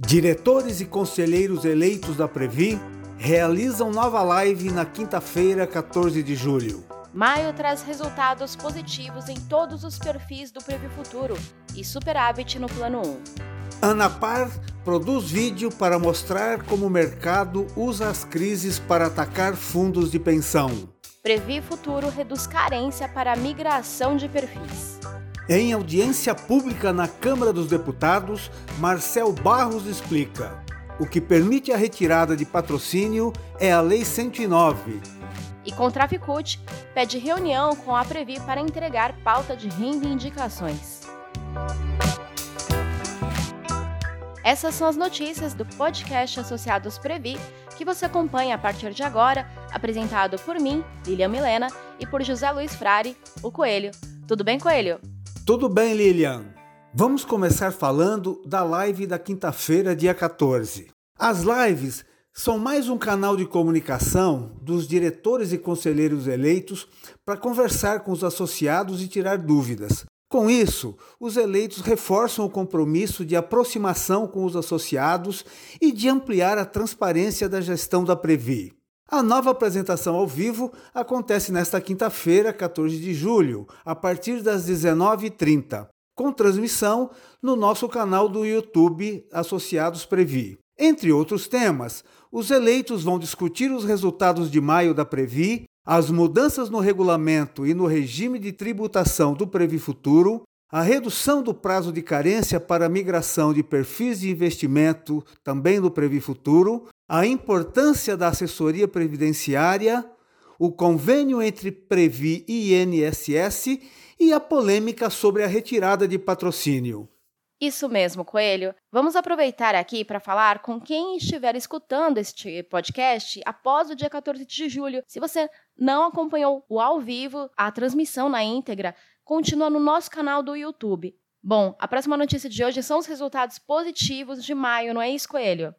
Diretores e conselheiros eleitos da Previ realizam nova live na quinta-feira, 14 de julho. Maio traz resultados positivos em todos os perfis do Previ Futuro e superávit no plano 1. Anapar produz vídeo para mostrar como o mercado usa as crises para atacar fundos de pensão. Previ Futuro reduz carência para a migração de perfis. Em audiência pública na Câmara dos Deputados, Marcel Barros explica: o que permite a retirada de patrocínio é a Lei 109. E Contraficute pede reunião com a Previ para entregar pauta de reivindicações. Essas são as notícias do podcast Associados Previ, que você acompanha a partir de agora, apresentado por mim, Lilian Milena, e por José Luiz Frari, o Coelho. Tudo bem, Coelho? Tudo bem, Lilian? Vamos começar falando da live da quinta-feira, dia 14. As lives são mais um canal de comunicação dos diretores e conselheiros eleitos para conversar com os associados e tirar dúvidas. Com isso, os eleitos reforçam o compromisso de aproximação com os associados e de ampliar a transparência da gestão da Previ. A nova apresentação ao vivo acontece nesta quinta-feira, 14 de julho, a partir das 19h30, com transmissão no nosso canal do YouTube Associados Previ. Entre outros temas, os eleitos vão discutir os resultados de maio da Previ, as mudanças no regulamento e no regime de tributação do Previ Futuro, a redução do prazo de carência para migração de perfis de investimento também no Previ Futuro, a importância da assessoria previdenciária, o convênio entre Previ e INSS e a polêmica sobre a retirada de patrocínio. Isso mesmo, Coelho. Vamos aproveitar aqui para falar com quem estiver escutando este podcast após o dia 14 de julho. Se você não acompanhou o ao vivo, a transmissão na íntegra, continua no nosso canal do YouTube. Bom, a próxima notícia de hoje são os resultados positivos de maio, não é isso, Coelho?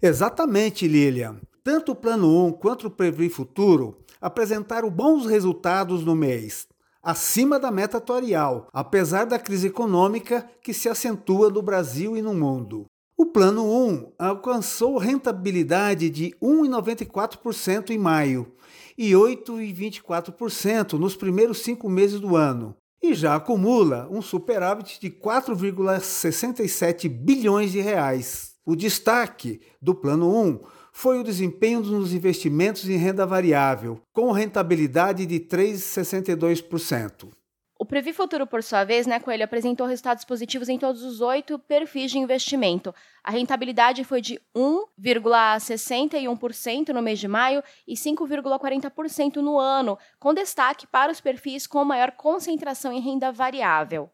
Exatamente, Lilian. Tanto o Plano 1 quanto o Previ Futuro apresentaram bons resultados no mês, acima da meta atuarial, apesar da crise econômica que se acentua no Brasil e no mundo. O Plano 1 alcançou rentabilidade de 1,94% em maio e 8,24% nos primeiros cinco meses do ano, e já acumula um superávit de 4,67 bilhões de reais. O destaque do Plano 1 foi o desempenho nos investimentos em renda variável, com rentabilidade de 3,62%. O Previ Futuro, por sua vez, né, Coelho, apresentou resultados positivos em todos os oito perfis de investimento. A rentabilidade foi de 1,61% no mês de maio e 5,40% no ano, com destaque para os perfis com maior concentração em renda variável.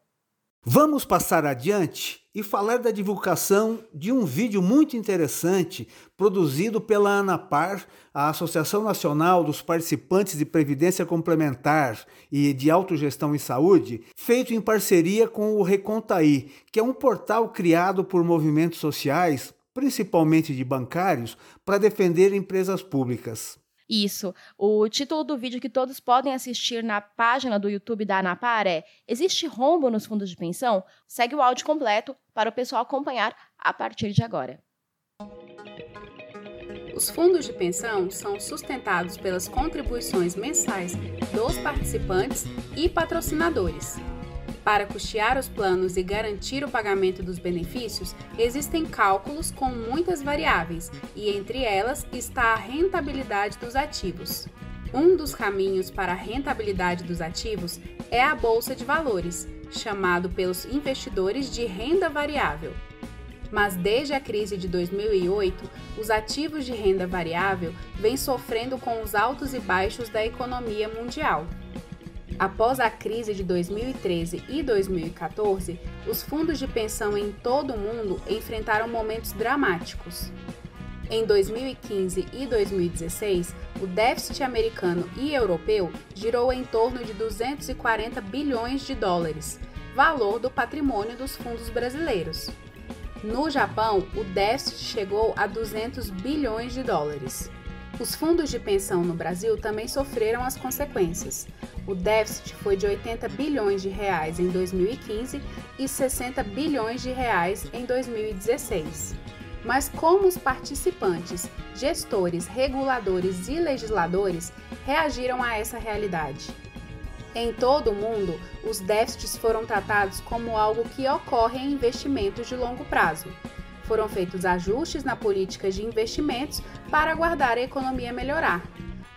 Vamos passar adiante e falar da divulgação de um vídeo muito interessante produzido pela ANAPAR, a Associação Nacional dos Participantes de Previdência Complementar e de Autogestão em Saúde, feito em parceria com o Recontaí, que é um portal criado por movimentos sociais, principalmente de bancários, para defender empresas públicas. Isso. O título do vídeo que todos podem assistir na página do YouTube da Anapar é Existe rombo nos fundos de pensão? Segue o áudio completo para o pessoal acompanhar a partir de agora. Os fundos de pensão são sustentados pelas contribuições mensais dos participantes e patrocinadores. Para custear os planos e garantir o pagamento dos benefícios, existem cálculos com muitas variáveis, e entre elas está a rentabilidade dos ativos. Um dos caminhos para a rentabilidade dos ativos é a bolsa de valores, chamado pelos investidores de renda variável. Mas desde a crise de 2008, os ativos de renda variável vêm sofrendo com os altos e baixos da economia mundial. Após a crise de 2013 e 2014, os fundos de pensão em todo o mundo enfrentaram momentos dramáticos. Em 2015 e 2016, o déficit americano e europeu girou em torno de 240 bilhões de dólares, valor do patrimônio dos fundos brasileiros. No Japão, o déficit chegou a 200 bilhões de dólares. Os fundos de pensão no Brasil também sofreram as consequências. O déficit foi de 80 bilhões de reais em 2015 e 60 bilhões de reais em 2016. Mas como os participantes, gestores, reguladores e legisladores reagiram a essa realidade? Em todo o mundo, os déficits foram tratados como algo que ocorre em investimentos de longo prazo. Foram feitos ajustes na política de investimentos para aguardar a economia melhorar.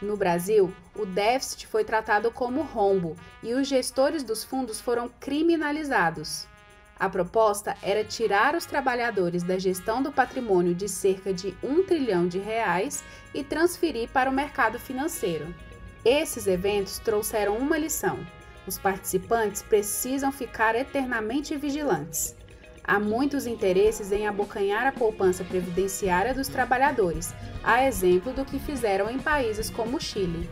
No Brasil, o déficit foi tratado como rombo e os gestores dos fundos foram criminalizados. A proposta era tirar os trabalhadores da gestão do patrimônio de cerca de um trilhão de reais e transferir para o mercado financeiro. Esses eventos trouxeram uma lição: os participantes precisam ficar eternamente vigilantes. Há muitos interesses em abocanhar a poupança previdenciária dos trabalhadores, a exemplo do que fizeram em países como o Chile.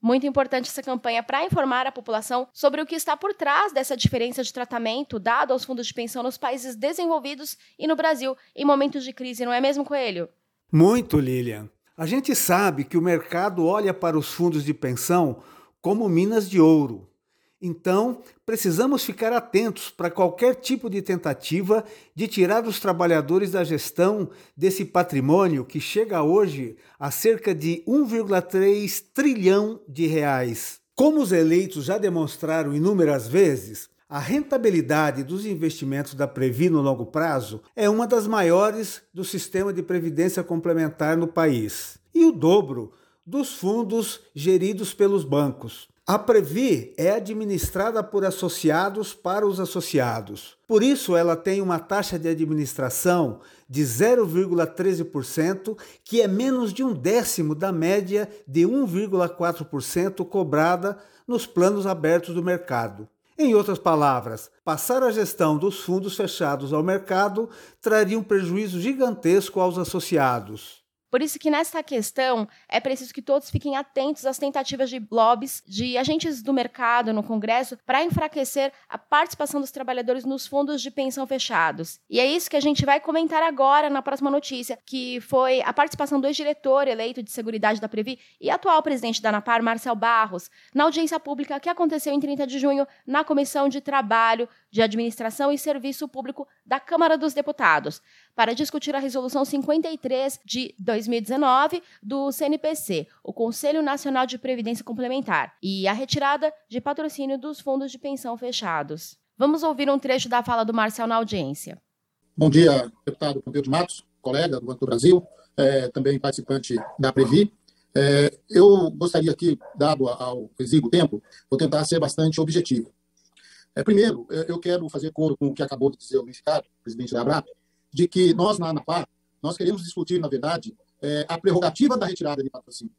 Muito importante essa campanha para informar a população sobre o que está por trás dessa diferença de tratamento dado aos fundos de pensão nos países desenvolvidos e no Brasil em momentos de crise, não é mesmo, Coelho? Muito, Lilian. A gente sabe que o mercado olha para os fundos de pensão como minas de ouro. Então, precisamos ficar atentos para qualquer tipo de tentativa de tirar os trabalhadores da gestão desse patrimônio que chega hoje a cerca de 1,3 trilhão de reais. Como os eleitos já demonstraram inúmeras vezes, a rentabilidade dos investimentos da Previ no longo prazo é uma das maiores do sistema de previdência complementar no país e o dobro dos fundos geridos pelos bancos. A Previ é administrada por associados para os associados. Por isso, ela tem uma taxa de administração de 0,13%, que é menos de um décimo da média de 1,4% cobrada nos planos abertos do mercado. Em outras palavras, passar a gestão dos fundos fechados ao mercado traria um prejuízo gigantesco aos associados. Por isso que nessa questão é preciso que todos fiquem atentos às tentativas de lobbies de agentes do mercado no Congresso para enfraquecer a participação dos trabalhadores nos fundos de pensão fechados. E é isso que a gente vai comentar agora na próxima notícia, que foi a participação do ex-diretor eleito de Seguridade da Previ e atual presidente da ANAPAR, Marcel Barros, na audiência pública que aconteceu em 30 de junho na Comissão de Trabalho, de Administração e Serviço Público da Câmara dos Deputados, para discutir a Resolução 53 de 2019 do CNPC, o Conselho Nacional de Previdência Complementar, e a retirada de patrocínio dos fundos de pensão fechados. Vamos ouvir um trecho da fala do Marcel na audiência. Bom dia, deputado Pompeu de Matos, colega do Banco do Brasil, é, também participante da Previ. É, eu gostaria aqui, dado ao exíguo tempo, vou tentar ser bastante objetivo. É, primeiro, é, eu quero fazer coro com o que acabou de dizer o unificado, presidente da ABRAP, de que nós, na ANAPA, nós queremos discutir, na verdade, é, a prerrogativa da retirada de patrocínio.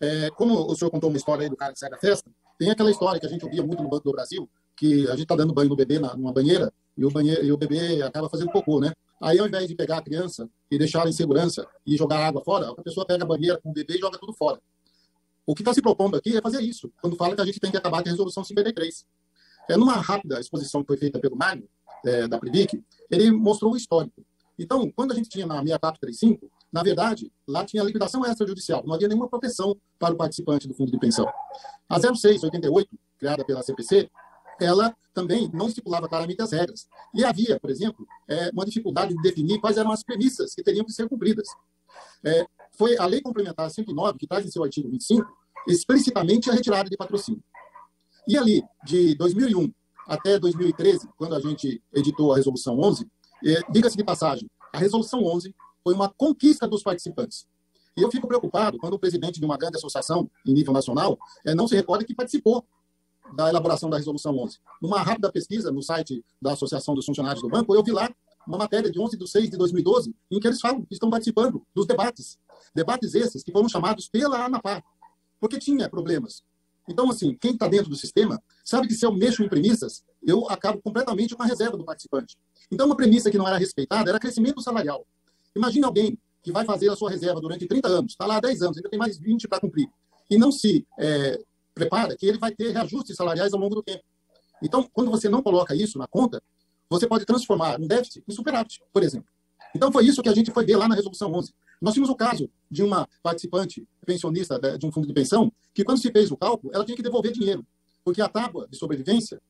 É, como o senhor contou uma história aí do cara que sai da festa, tem aquela história que a gente ouvia muito no Banco do Brasil, que a gente está dando banho no bebê na, numa banheira e o, banheiro, e o bebê acaba fazendo cocô, né? Aí, ao invés de pegar a criança e deixar ela em segurança e jogar água fora, a pessoa pega a banheira com o bebê e joga tudo fora. O que está se propondo aqui é fazer isso, quando fala que a gente tem que acabar com a resolução 53. É, numa rápida exposição que foi feita pelo Mário, é, da Previc, ele mostrou o histórico. Então, quando a gente tinha na 6435, na verdade, lá tinha liquidação extrajudicial, não havia nenhuma proteção para o participante do fundo de pensão. A 0688, criada pela CPC, ela também não estipulava claramente as regras. E havia, por exemplo, é, uma dificuldade de definir quais eram as premissas que teriam que ser cumpridas. É, foi a Lei Complementar 109, que traz em seu artigo 25, explicitamente a retirada de patrocínio. E ali, de 2001 até 2013, quando a gente editou a Resolução 11, é, diga-se de passagem, a Resolução 11 foi uma conquista dos participantes. E eu fico preocupado quando o presidente de uma grande associação em nível nacional é, não se recorda que participou da elaboração da Resolução 11. Numa rápida pesquisa no site da Associação dos Funcionários do Banco, eu vi lá uma matéria de 11 de 6 de 2012, em que eles falam que estão participando dos debates. Debates esses que foram chamados pela ANAPAR, porque tinha problemas. Então, assim, quem está dentro do sistema sabe que se eu mexo em premissas, eu acabo completamente com a reserva do participante. Então, uma premissa que não era respeitada era crescimento salarial. Imagine alguém que vai fazer a sua reserva durante 30 anos, está lá há 10 anos, ainda tem mais 20 para cumprir, e não se é, prepara que ele vai ter reajustes salariais ao longo do tempo. Então, quando você não coloca isso na conta, você pode transformar um déficit em superávit, por exemplo. Então, foi isso que a gente foi ver lá na Resolução 11. Nós tínhamos o caso de uma participante pensionista de um fundo de pensão, que quando se fez o cálculo, ela tinha que devolver dinheiro, porque a tábua de sobrevivência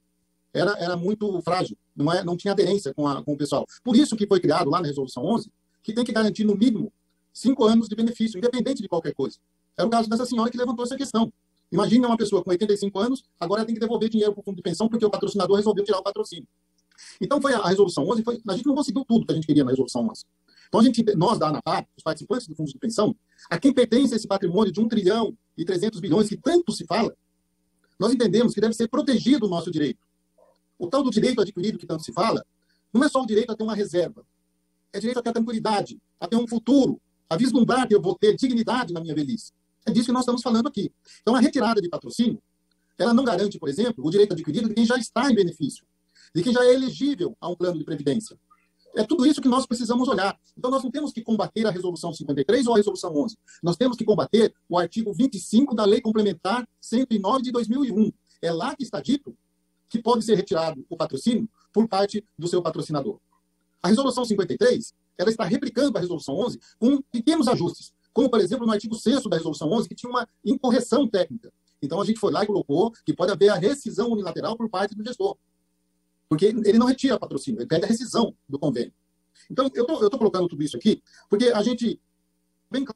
era, era muito frágil, não, é, não tinha aderência com, a, com o pessoal. Por isso que foi criado lá na Resolução 11, que tem que garantir no mínimo cinco anos de benefício, independente de qualquer coisa. Era o caso dessa senhora que levantou essa questão. Imagine uma pessoa com 85 anos, agora tem que devolver dinheiro para o fundo de pensão porque o patrocinador resolveu tirar o patrocínio. Então, foi a, a resolução 11, foi, a gente não conseguiu tudo que a gente queria na resolução 11. Então, a gente, nós da ANAPAR, os participantes do fundo de pensão, a quem pertence esse patrimônio de 1 trilhão e 300 bilhões que tanto se fala, nós entendemos que deve ser protegido o nosso direito. O tal do direito adquirido que tanto se fala, não é só o direito a ter uma reserva, é direito a ter a tranquilidade, a ter um futuro, a vislumbrar que eu vou ter dignidade na minha velhice. É disso que nós estamos falando aqui. Então, a retirada de patrocínio, ela não garante, por exemplo, o direito adquirido de quem já está em benefício, de quem já é elegível a um plano de previdência. É tudo isso que nós precisamos olhar. Então, nós não temos que combater a Resolução 53 ou a Resolução 11. Nós temos que combater o artigo 25 da Lei Complementar 109 de 2001. É lá que está dito que pode ser retirado o patrocínio por parte do seu patrocinador. A Resolução 53, ela está replicando a Resolução 11 com pequenos ajustes como, por exemplo, no artigo 6 da Resolução 11, que tinha uma incorreção técnica. Então, a gente foi lá e colocou que pode haver a rescisão unilateral por parte do gestor. Porque ele não retira patrocínio, ele pede a rescisão do convênio. Então, eu estou colocando tudo isso aqui, porque a gente, bem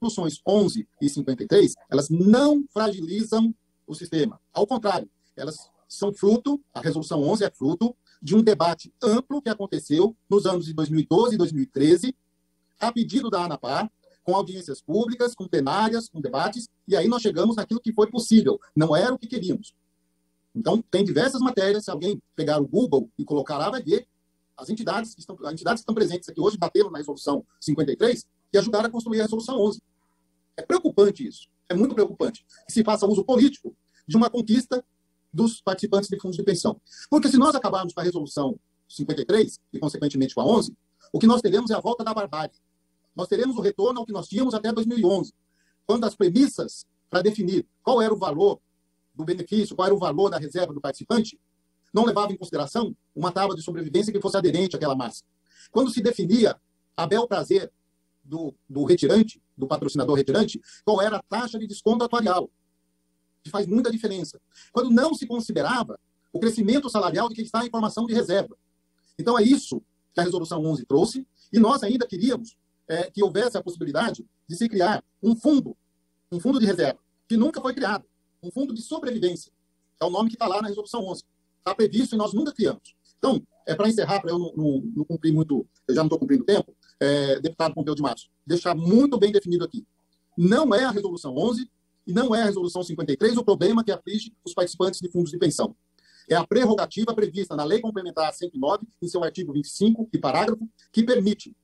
Resoluções 11 e 53, elas não fragilizam o sistema. Ao contrário, elas são fruto, a Resolução 11 é fruto de um debate amplo que aconteceu nos anos de 2012 e 2013, a pedido da ANAPAR, com audiências públicas, com plenárias, com debates, e aí nós chegamos naquilo que foi possível. Não era o que queríamos. Então, tem diversas matérias, se alguém pegar o Google e colocar lá, vai ver as entidades que estão, as entidades que estão presentes aqui hoje bateram na resolução 53 e ajudaram a construir a resolução 11. É preocupante isso. É muito preocupante que se faça uso político de uma conquista dos participantes de fundos de pensão. Porque se nós acabarmos com a resolução 53 e, consequentemente, com a 11, o que nós teremos é a volta da barbárie nós teremos o retorno ao que nós tínhamos até 2011, quando as premissas para definir qual era o valor do benefício, qual era o valor da reserva do participante, não levava em consideração uma tábua de sobrevivência que fosse aderente àquela massa. Quando se definia a bel prazer do, do retirante, do patrocinador retirante, qual era a taxa de desconto atuarial, que faz muita diferença. Quando não se considerava o crescimento salarial de quem está em formação de reserva. Então, é isso que a Resolução 11 trouxe, e nós ainda queríamos é, que houvesse a possibilidade de se criar um fundo, um fundo de reserva, que nunca foi criado, um fundo de sobrevivência. É o nome que está lá na resolução 11. Está previsto e nós nunca criamos. Então, é para encerrar, para eu não, não, não, cumprir muito, eu já não estou cumprindo tempo, é, deputado Pompeu de Matos, deixar muito bem definido aqui. Não é a resolução 11 e não é a resolução 53 o problema que aflige os participantes de fundos de pensão. É a prerrogativa prevista na Lei Complementar 109, em seu artigo 25 e parágrafo, que permite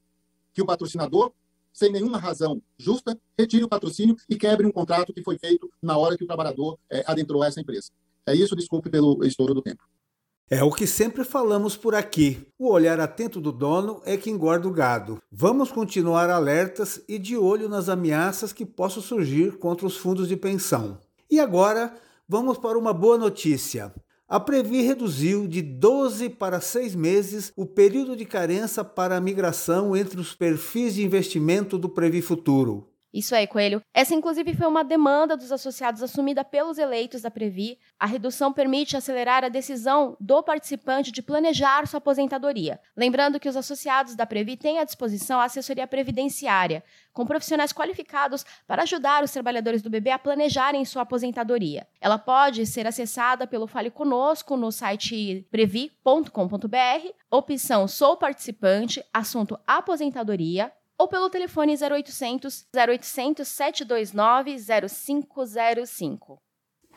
que o patrocinador, sem nenhuma razão justa, retire o patrocínio e quebre um contrato que foi feito na hora que o trabalhador é, adentrou essa empresa. É isso, desculpe pelo estouro do tempo. É o que sempre falamos por aqui. O olhar atento do dono é que engorda o gado. Vamos continuar alertas e de olho nas ameaças que possam surgir contra os fundos de pensão. E agora, vamos para uma boa notícia. A Previ reduziu de 12 para 6 meses o período de carência para a migração entre os perfis de investimento do Previ Futuro. Isso aí, Coelho. Essa, inclusive, foi uma demanda dos associados assumida pelos eleitos da Previ. A redução permite acelerar a decisão do participante de planejar sua aposentadoria. Lembrando que os associados da Previ têm à disposição a assessoria previdenciária, com profissionais qualificados para ajudar os trabalhadores do bebê a planejarem sua aposentadoria. Ela pode ser acessada pelo Fale Conosco no site previ.com.br, opção Sou Participante, assunto Aposentadoria, ou pelo telefone 0800 0800 729 0505.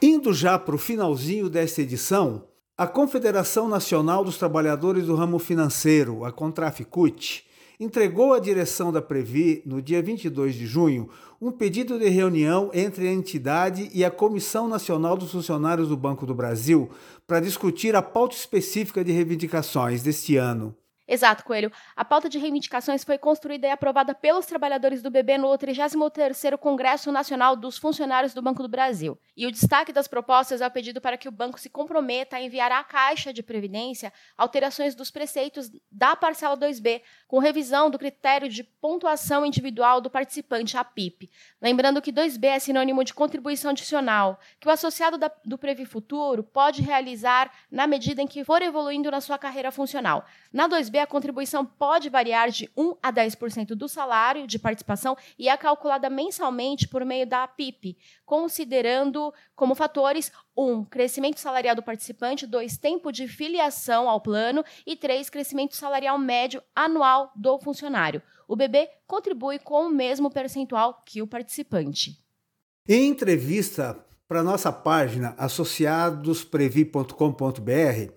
Indo já para o finalzinho desta edição, a Confederação Nacional dos Trabalhadores do Ramo Financeiro, a Contraficut, entregou à direção da Previ, no dia 22 de junho, um pedido de reunião entre a entidade e a Comissão Nacional dos Funcionários do Banco do Brasil para discutir a pauta específica de reivindicações deste ano. Exato, Coelho. A pauta de reivindicações foi construída e aprovada pelos trabalhadores do BB no 33º Congresso Nacional dos Funcionários do Banco do Brasil. E o destaque das propostas é o pedido para que o banco se comprometa a enviar à Caixa de Previdência alterações dos preceitos da parcela 2B, com revisão do critério de pontuação individual do participante, a PIP. Lembrando que 2B é sinônimo de contribuição adicional, que o associado da, do Previ Futuro pode realizar na medida em que for evoluindo na sua carreira funcional. Na 2B, a contribuição pode variar de 1 a 10% do salário de participação e é calculada mensalmente por meio da PIP, considerando como fatores 1. Crescimento salarial do participante, 2. Tempo de filiação ao plano e 3. Crescimento salarial médio anual do funcionário. O bebê contribui com o mesmo percentual que o participante. Em entrevista para nossa página associadosprevi.com.br,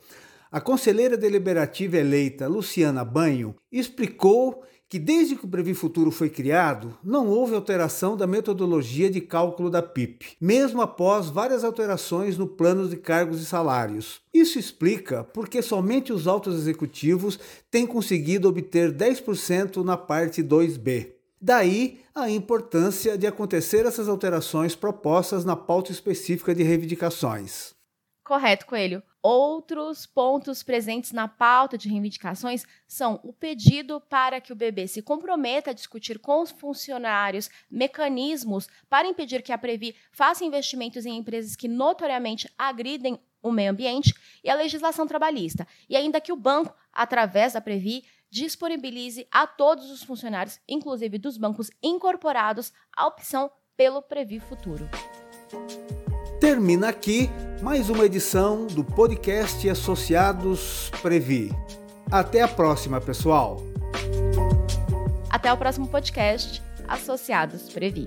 a conselheira deliberativa eleita Luciana Banho explicou que desde que o Previ Futuro foi criado, não houve alteração da metodologia de cálculo da PIP, mesmo após várias alterações no plano de cargos e salários. Isso explica porque somente os altos executivos têm conseguido obter 10% na parte 2B. Daí a importância de acontecer essas alterações propostas na pauta específica de reivindicações. Correto, Coelho. Outros pontos presentes na pauta de reivindicações são o pedido para que o BB se comprometa a discutir com os funcionários mecanismos para impedir que a Previ faça investimentos em empresas que notoriamente agridem o meio ambiente e a legislação trabalhista, e ainda que o banco, através da Previ, disponibilize a todos os funcionários, inclusive dos bancos incorporados, a opção pelo Previ Futuro. Termina aqui mais uma edição do podcast Associados Previ. Até a próxima, pessoal. Até o próximo podcast Associados Previ.